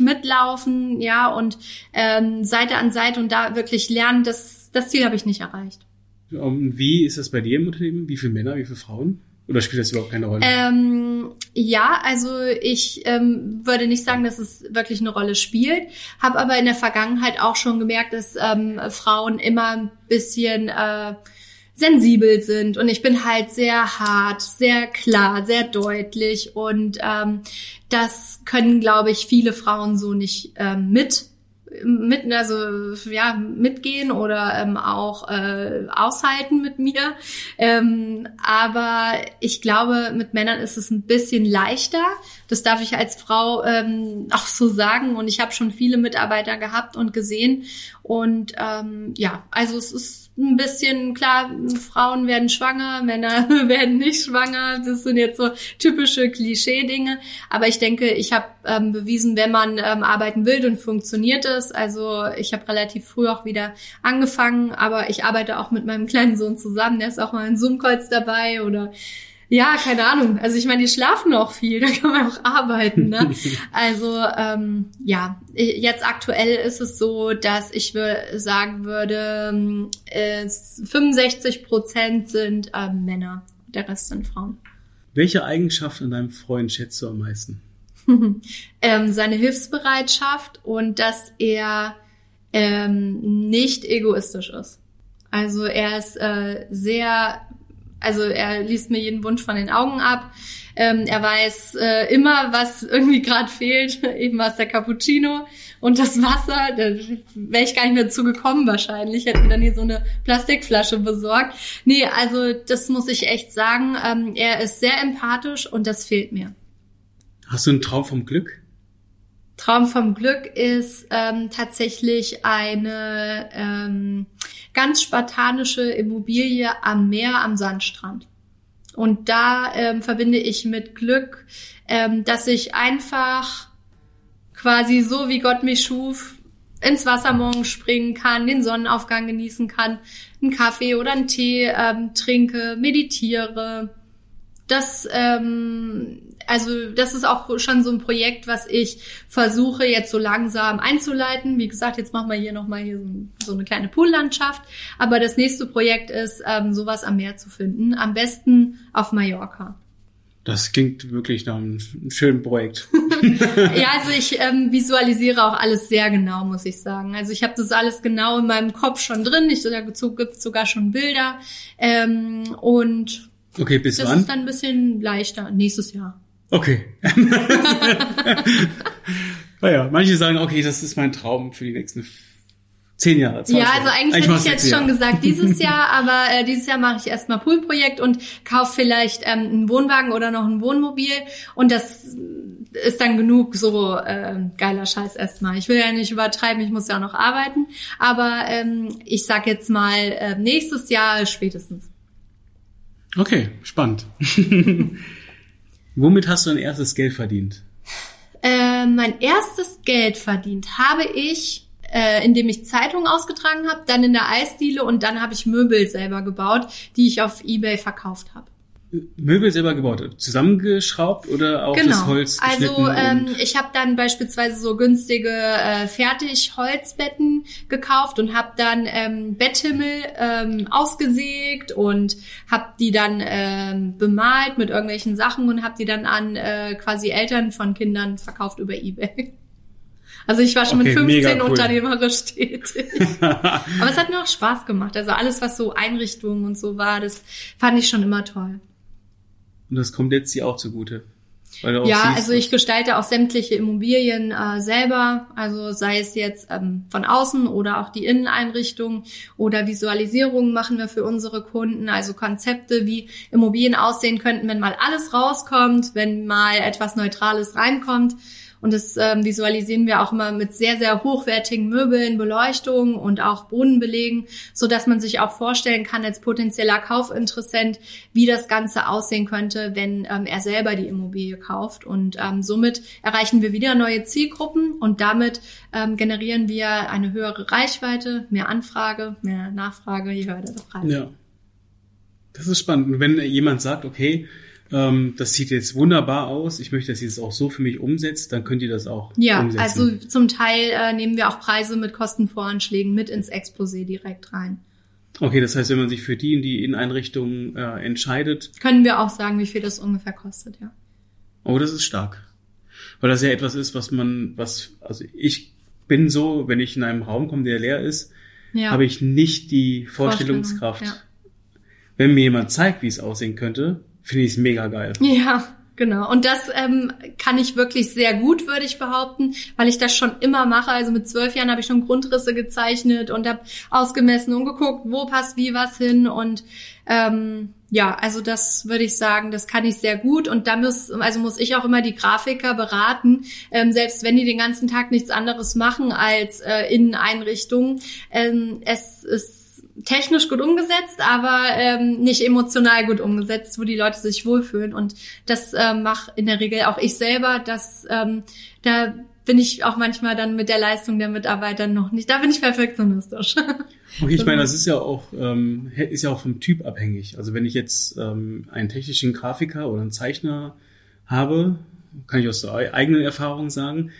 mitlaufen, ja und ähm, Seite an Seite und da wirklich lernen, das das Ziel habe ich nicht erreicht. Wie ist das bei dir im Unternehmen? Wie viele Männer, wie viele Frauen? Oder spielt das überhaupt keine Rolle? Ähm, ja, also ich ähm, würde nicht sagen, dass es wirklich eine Rolle spielt, habe aber in der Vergangenheit auch schon gemerkt, dass ähm, Frauen immer ein bisschen äh, sensibel sind und ich bin halt sehr hart, sehr klar, sehr deutlich und ähm, das können, glaube ich, viele Frauen so nicht ähm, mit mit, also ja, mitgehen oder ähm, auch äh, aushalten mit mir. Ähm, aber ich glaube, mit Männern ist es ein bisschen leichter. Das darf ich als Frau ähm, auch so sagen. Und ich habe schon viele Mitarbeiter gehabt und gesehen. Und ähm, ja, also es ist ein bisschen, klar, Frauen werden schwanger, Männer *laughs* werden nicht schwanger. Das sind jetzt so typische Klischee-Dinge. Aber ich denke, ich habe ähm, bewiesen, wenn man ähm, arbeiten will, dann funktioniert es. Also ich habe relativ früh auch wieder angefangen, aber ich arbeite auch mit meinem kleinen Sohn zusammen. Der ist auch mal in Zoom-Calls dabei oder ja, keine Ahnung. Also ich meine, die schlafen auch viel, *laughs* da kann man auch arbeiten. Ne? *laughs* Also ähm, ja, jetzt aktuell ist es so, dass ich sagen würde, äh, 65 Prozent sind äh, Männer, der Rest sind Frauen. Welche Eigenschaft an deinem Freund schätzt du am meisten? *laughs* ähm, seine Hilfsbereitschaft und dass er ähm, nicht egoistisch ist. Also er ist äh, sehr also er liest mir jeden Wunsch von den Augen ab. Ähm, er weiß äh, immer, was irgendwie gerade fehlt. *laughs* Eben war es der Cappuccino und das Wasser. Da wäre ich gar nicht mehr dazu gekommen wahrscheinlich. Hätte mir dann hier so eine Plastikflasche besorgt. Nee, also das muss ich echt sagen. Ähm, er ist sehr empathisch und das fehlt mir. Hast du einen Traum vom Glück? Traum vom Glück ist ähm, tatsächlich eine ähm, ganz spartanische Immobilie am Meer, am Sandstrand. Und da ähm, verbinde ich mit Glück, ähm, dass ich einfach quasi so wie Gott mich schuf, ins Wasser morgen springen kann, den Sonnenaufgang genießen kann, einen Kaffee oder einen Tee ähm, trinke, meditiere. Das ähm, also das ist auch schon so ein Projekt, was ich versuche jetzt so langsam einzuleiten. Wie gesagt, jetzt machen wir hier nochmal hier so, eine kleine Poollandschaft. Aber das nächste Projekt ist, ähm, sowas am Meer zu finden. Am besten auf Mallorca. Das klingt wirklich nach einem schönen Projekt. *laughs* ja, also ich ähm, visualisiere auch alles sehr genau, muss ich sagen. Also ich habe das alles genau in meinem Kopf schon drin. Ich dazu gibt sogar schon Bilder. Ähm, und okay, bis das wann? ist dann ein bisschen leichter. Nächstes Jahr. Okay. *laughs* naja, manche sagen, okay, das ist mein Traum für die nächsten zehn Jahre. Ja, also eigentlich, eigentlich hätte ich jetzt schon gesagt dieses *laughs* Jahr, aber äh, dieses Jahr mache ich erstmal Poolprojekt und kaufe vielleicht ähm, einen Wohnwagen oder noch ein Wohnmobil und das ist dann genug so äh, geiler Scheiß erstmal. Ich will ja nicht übertreiben, ich muss ja auch noch arbeiten, aber ähm, ich sag jetzt mal äh, nächstes Jahr spätestens. Okay, spannend. *laughs* Womit hast du dein erstes Geld verdient? Äh, mein erstes Geld verdient habe ich, äh, indem ich Zeitungen ausgetragen habe, dann in der Eisdiele und dann habe ich Möbel selber gebaut, die ich auf eBay verkauft habe. Möbel selber gebaut, zusammengeschraubt oder auch genau. das Holz Also ähm, ich habe dann beispielsweise so günstige äh, Fertig-Holzbetten gekauft und habe dann ähm, Betthimmel ähm, ausgesägt und habe die dann ähm, bemalt mit irgendwelchen Sachen und habe die dann an äh, quasi Eltern von Kindern verkauft über eBay. Also ich war schon okay, mit 15 cool. unternehmerisch *laughs* tätig. Aber es hat mir auch Spaß gemacht. Also alles, was so Einrichtungen und so war, das fand ich schon immer toll. Und das kommt jetzt dir auch zugute. ja, also ich gestalte auch sämtliche Immobilien äh, selber, also sei es jetzt ähm, von außen oder auch die Inneneinrichtung oder Visualisierungen machen wir für unsere Kunden, also Konzepte, wie Immobilien aussehen könnten, wenn mal alles rauskommt, wenn mal etwas Neutrales reinkommt. Und das ähm, visualisieren wir auch immer mit sehr, sehr hochwertigen Möbeln, Beleuchtung und auch Bodenbelegen, so dass man sich auch vorstellen kann als potenzieller Kaufinteressent, wie das Ganze aussehen könnte, wenn ähm, er selber die Immobilie kauft. Und ähm, somit erreichen wir wieder neue Zielgruppen und damit ähm, generieren wir eine höhere Reichweite, mehr Anfrage, mehr Nachfrage, je höher der Preis. Ja. Das ist spannend. Und wenn jemand sagt, okay, ähm, das sieht jetzt wunderbar aus, ich möchte, dass ihr das auch so für mich umsetzt, dann könnt ihr das auch ja, umsetzen. Ja, also zum Teil äh, nehmen wir auch Preise mit Kostenvoranschlägen mit ins Exposé direkt rein. Okay, das heißt, wenn man sich für die in die Inneneinrichtung äh, entscheidet. Können wir auch sagen, wie viel das ungefähr kostet, ja. Oh, das ist stark. Weil das ja etwas ist, was man, was, also ich bin so, wenn ich in einem Raum komme, der leer ist, ja. habe ich nicht die Vorstellungskraft. Ja. Wenn mir jemand zeigt, wie es aussehen könnte, finde ich mega geil. *laughs* Ja, genau. Und das ähm, kann ich wirklich sehr gut, würde ich behaupten, weil ich das schon immer mache. Also mit zwölf Jahren habe ich schon Grundrisse gezeichnet und habe ausgemessen und geguckt, wo passt wie was hin. Und ähm, ja, also das würde ich sagen, das kann ich sehr gut. Und da muss, also muss ich auch immer die Grafiker beraten, ähm, selbst wenn die den ganzen Tag nichts anderes machen als äh, Inneneinrichtungen. Ähm, es ist technisch gut umgesetzt, aber ähm, nicht emotional gut umgesetzt, wo die Leute sich wohlfühlen. Und das ähm, mache in der Regel auch ich selber. Das, ähm, da bin ich auch manchmal dann mit der Leistung der Mitarbeiter noch nicht. Da bin ich perfektionistisch. *laughs* Okay, ich meine, das ist ja auch ähm, ist ja auch vom Typ abhängig. Also wenn ich jetzt ähm, einen technischen Grafiker oder einen Zeichner habe, kann ich aus der eigenen Erfahrung sagen,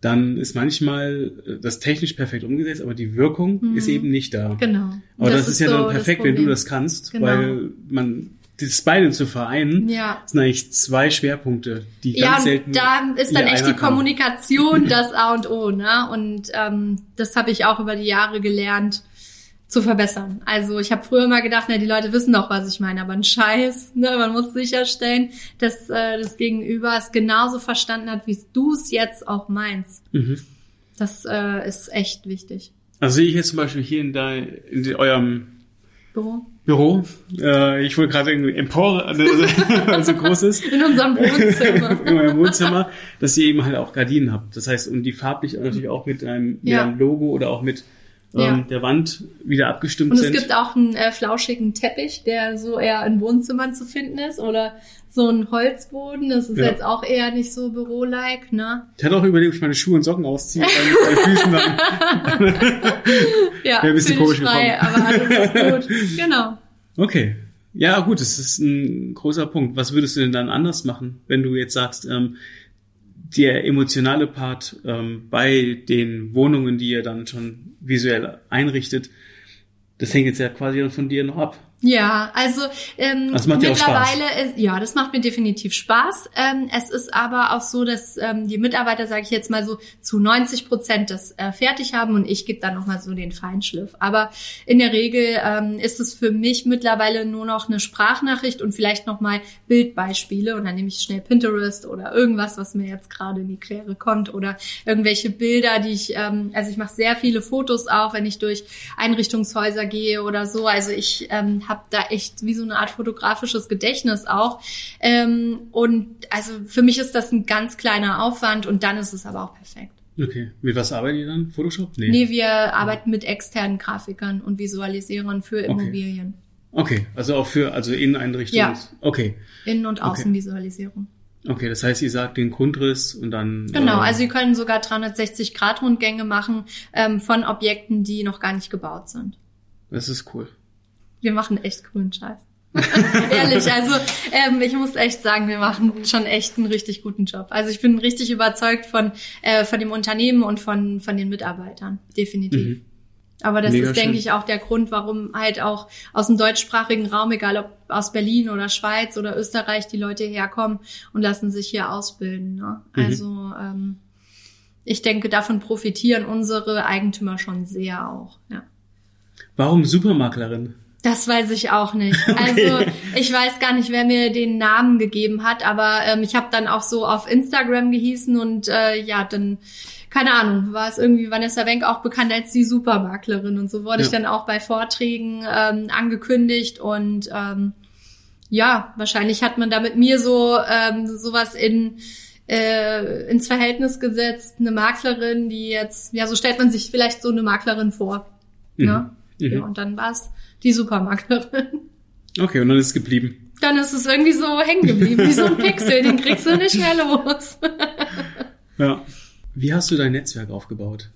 dann ist manchmal äh, das technisch perfekt umgesetzt, aber die Wirkung mhm. ist eben nicht da. Genau. Aber das, das ist, ja so dann perfekt, wenn du das kannst, genau. weil man das beide zu vereinen, ja. sind eigentlich zwei Schwerpunkte, die ganz ja, selten. Da ist dann echt die Kommunikation *laughs* das A und O, ne? Und ähm, das habe ich auch über die Jahre gelernt, zu verbessern. Also ich habe früher mal gedacht, na, die Leute wissen doch, was ich meine, aber ein Scheiß. Ne? Man muss sicherstellen, dass äh, das Gegenüber es genauso verstanden hat, wie du es jetzt auch meinst. Mhm. Das äh, ist echt wichtig. Also sehe ich jetzt zum Beispiel hier in, da, in eurem Büro. Büro. Äh, ich wollte gerade irgendwie Empore, *laughs* also, also groß ist. In unserem Wohnzimmer. *laughs* in eurem Wohnzimmer, dass ihr eben halt auch Gardinen habt. Das heißt, und die farblich natürlich auch mit einem, mit ja. einem Logo oder auch mit ähm, ja. der Wand wieder abgestimmt sind. Und es sind. gibt auch einen äh, flauschigen Teppich, der so eher in Wohnzimmern zu finden ist oder so ein Holzboden. Das ist ja. jetzt auch eher nicht so Büro-like, ne? Ich hatte auch überlegt, ob ich meine Schuhe und Socken ausziehe, weil mit Füßen dann. *laughs* ja, ein bisschen komisch frei, gekommen. aber alles ist gut. Genau. Okay. Ja, gut, das ist ein großer Punkt. Was würdest du denn dann anders machen, wenn du jetzt sagst, ähm, der emotionale Part ähm, bei den Wohnungen, die ihr dann schon visuell einrichtet, das hängt jetzt ja quasi von dir noch ab. Ja, also ähm, das macht mittlerweile ist, ja, das macht mir definitiv Spaß. Ähm, es ist aber auch so, dass ähm, die Mitarbeiter, sage ich jetzt mal so, zu 90 Prozent das äh, fertig haben und ich gebe dann nochmal so den Feinschliff. Aber in der Regel ähm, ist es für mich mittlerweile nur noch eine Sprachnachricht und vielleicht nochmal Bildbeispiele und dann nehme ich schnell Pinterest oder irgendwas, was mir jetzt gerade in die Quere kommt oder irgendwelche Bilder, die ich, ähm, also ich mache sehr viele Fotos auch, wenn ich durch Einrichtungshäuser gehe oder so. Also ich ähm, habe da echt wie so eine Art fotografisches Gedächtnis auch. Ähm, und also für mich ist das ein ganz kleiner Aufwand und dann ist es aber auch perfekt. Okay. Mit was arbeitet ihr dann? Photoshop? Nee. Nee, wir arbeiten mit externen Grafikern und Visualisierern für Immobilien. Okay, okay. also auch für, also Inneneinrichtungen? Ja. Okay. Innen- und Außenvisualisierung. Okay, das heißt, ihr sagt den Grundriss und dann. Genau, äh, also Sie können sogar 360 Grad Rundgänge machen ähm, von Objekten, die noch gar nicht gebaut sind. Das ist cool wir machen echt coolen Scheiß. *laughs* Ehrlich, also ähm, ich muss echt sagen, wir machen schon echt einen richtig guten Job. Also ich bin richtig überzeugt von äh, von dem Unternehmen und von von den Mitarbeitern, definitiv. Mhm. Aber das Mega ist, denke ich, auch der Grund, warum halt auch aus dem deutschsprachigen Raum, egal ob aus Berlin oder Schweiz oder Österreich, die Leute herkommen und lassen sich hier ausbilden. Ne? Mhm. Also ähm, ich denke, davon profitieren unsere Eigentümer schon sehr auch. Ja. Warum Supermaklerin? Das weiß ich auch nicht. *laughs* Okay. Also ich weiß gar nicht, wer mir den Namen gegeben hat, aber ähm, ich habe dann auch so auf Instagram gehießen und äh, ja, dann, keine Ahnung, war es irgendwie Vanessa Wenk auch bekannt als die Supermaklerin und so wurde ja. ich dann auch bei Vorträgen ähm, angekündigt und ähm, ja, wahrscheinlich hat man da mit mir so ähm, sowas in äh, ins Verhältnis gesetzt, eine Maklerin, die jetzt, ja, so stellt man sich vielleicht so eine Maklerin vor. Mhm. Ne? Mhm. Ja, und dann war's die Supermaklerin. Okay, und dann ist es geblieben. Dann ist es irgendwie so hängen geblieben, wie so ein Pixel, den kriegst du nicht mehr los. ja. Wie hast du dein Netzwerk aufgebaut?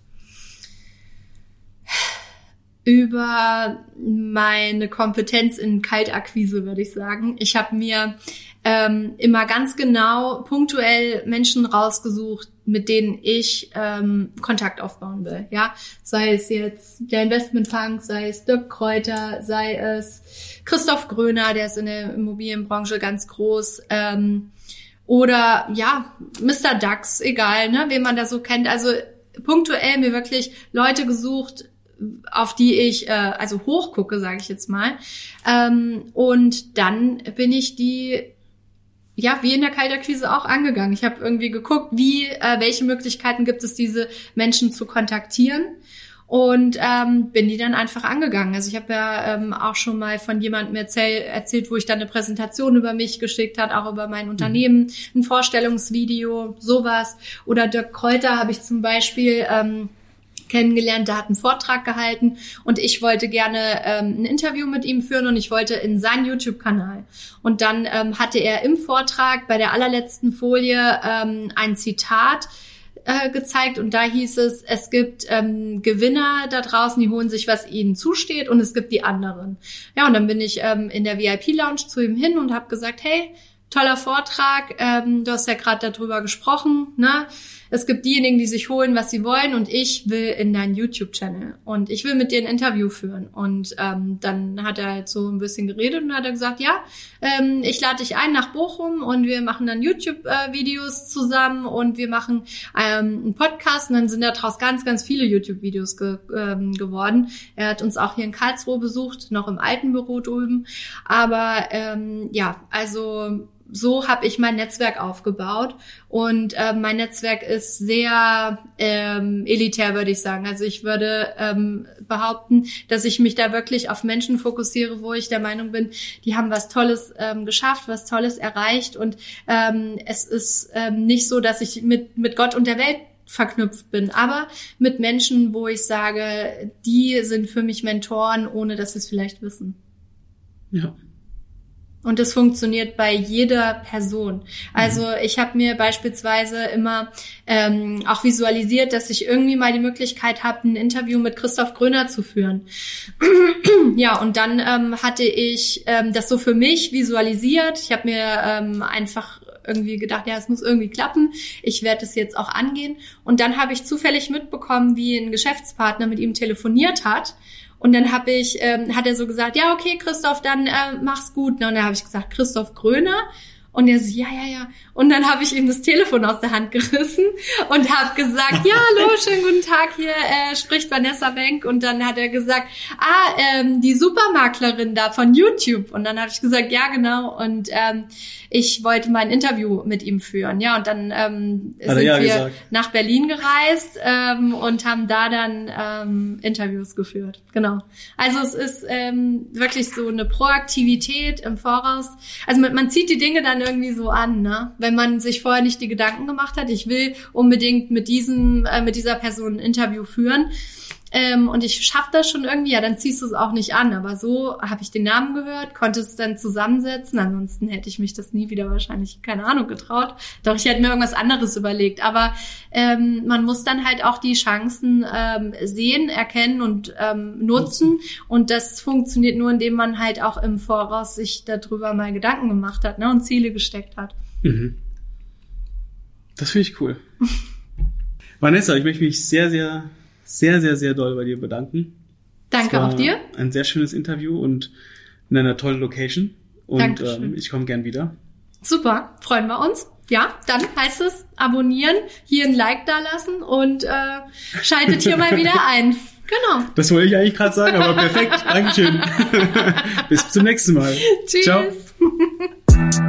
Über meine Kompetenz in Kaltakquise, würde ich sagen. Ich habe mir ähm, immer ganz genau punktuell Menschen rausgesucht, mit denen ich ähm, Kontakt aufbauen will. Ja, sei es jetzt der Investmentbank, sei es Dirk Kräuter, sei es Christoph Gröner, der ist in der Immobilienbranche ganz groß. Ähm, oder ja, Mr. Dax, egal, ne, wen man da so kennt. Also punktuell mir wirklich Leute gesucht, auf die ich äh, also hochgucke, sage ich jetzt mal. Ähm, und dann bin ich die ja, wie in der Kalterquise auch angegangen. Ich habe irgendwie geguckt, wie, äh, welche Möglichkeiten gibt es, diese Menschen zu kontaktieren und ähm, bin die dann einfach angegangen. Also ich habe ja ähm, auch schon mal von jemandem erzähl, erzählt, wo ich dann eine Präsentation über mich geschickt hat, auch über mein Unternehmen, ein Vorstellungsvideo, sowas. Oder Dirk Kräuter habe ich zum Beispiel ähm, kennengelernt, der hat einen Vortrag gehalten und ich wollte gerne ähm, ein Interview mit ihm führen und ich wollte in seinen YouTube-Kanal. Und dann ähm, hatte er im Vortrag bei der allerletzten Folie ähm, ein Zitat äh, gezeigt und da hieß es, es gibt ähm, Gewinner da draußen, die holen sich, was ihnen zusteht und es gibt die anderen. Ja, und dann bin ich ähm, in der VIP-Lounge zu ihm hin und habe gesagt, hey, toller Vortrag. Ähm, du hast ja gerade darüber gesprochen. Ne? Es gibt diejenigen, die sich holen, was sie wollen und ich will in deinen YouTube-Channel und ich will mit dir ein Interview führen. Und ähm, dann hat er halt so ein bisschen geredet und hat er gesagt, ja, ähm, ich lade dich ein nach Bochum und wir machen dann YouTube-Videos zusammen und wir machen ähm, einen Podcast und dann sind daraus ganz, ganz viele YouTube-Videos ge ähm, geworden. Er hat uns auch hier in Karlsruhe besucht, noch im alten Büro drüben. Aber ähm, ja, also so habe ich mein Netzwerk aufgebaut und äh, mein Netzwerk ist sehr ähm, elitär, würde ich sagen. Also ich würde ähm, behaupten, dass ich mich da wirklich auf Menschen fokussiere, wo ich der Meinung bin, die haben was Tolles ähm, geschafft, was Tolles erreicht und ähm, es ist ähm, nicht so, dass ich mit mit Gott und der Welt verknüpft bin, aber mit Menschen, wo ich sage, die sind für mich Mentoren, ohne dass sie es vielleicht wissen. Ja. Und das funktioniert bei jeder Person. Also mhm. ich habe mir beispielsweise immer ähm, auch visualisiert, dass ich irgendwie mal die Möglichkeit habe, ein Interview mit Christoph Gröner zu führen. *clears throat* ja, und dann ähm, hatte ich ähm, das so für mich visualisiert. Ich habe mir ähm, einfach irgendwie gedacht, ja, es muss irgendwie klappen. Ich werde es jetzt auch angehen. Und dann habe ich zufällig mitbekommen, wie ein Geschäftspartner mit ihm telefoniert hat und dann habe ich, ähm, hat er so gesagt, ja, okay, Christoph, dann äh, mach's gut. Ne? Und dann habe ich gesagt, Christoph Gröner. Und er so, ja, ja, ja. Und dann habe ich ihm das Telefon aus der Hand gerissen und habe gesagt, ja, hallo, *laughs* schönen guten Tag, hier äh, spricht Vanessa Bank. Und dann hat er gesagt, ah, ähm, die Supermaklerin da von YouTube. Und dann habe ich gesagt, ja, genau. Und ähm, ich wollte mal ein Interview mit ihm führen. Ja, und dann ähm, sind ja wir gesagt. nach Berlin gereist ähm, und haben da dann ähm, Interviews geführt. Genau. Also es ist ähm, wirklich so eine Proaktivität im Voraus. Also man, man zieht die Dinge dann irgendwie so an, ne? Wenn man sich vorher nicht die Gedanken gemacht hat, ich will unbedingt mit diesem, äh, mit dieser Person ein Interview führen ähm, und ich schaffe das schon irgendwie, ja, dann ziehst du es auch nicht an. Aber so habe ich den Namen gehört, konnte es dann zusammensetzen. Ansonsten hätte ich mich das nie wieder wahrscheinlich, keine Ahnung, getraut. Doch ich hätte mir irgendwas anderes überlegt. Aber ähm, man muss dann halt auch die Chancen ähm, sehen, erkennen und ähm, nutzen. Und das funktioniert nur, indem man halt auch im Voraus sich darüber mal Gedanken gemacht hat ne, und Ziele gesteckt hat. Mhm. Das finde ich cool. *laughs* Vanessa, ich möchte mich sehr, sehr sehr, sehr, sehr doll bei dir bedanken. Danke auch dir. Ein sehr schönes Interview und in einer tollen Location. Und ähm, ich komme gern wieder. Super, freuen wir uns. Ja, dann heißt es abonnieren, hier ein Like da lassen und äh, schaltet hier mal wieder *laughs* ein. Genau. Das wollte ich eigentlich gerade sagen, aber perfekt. *laughs* Dankeschön. Bis zum nächsten Mal. Tschüss. Ciao.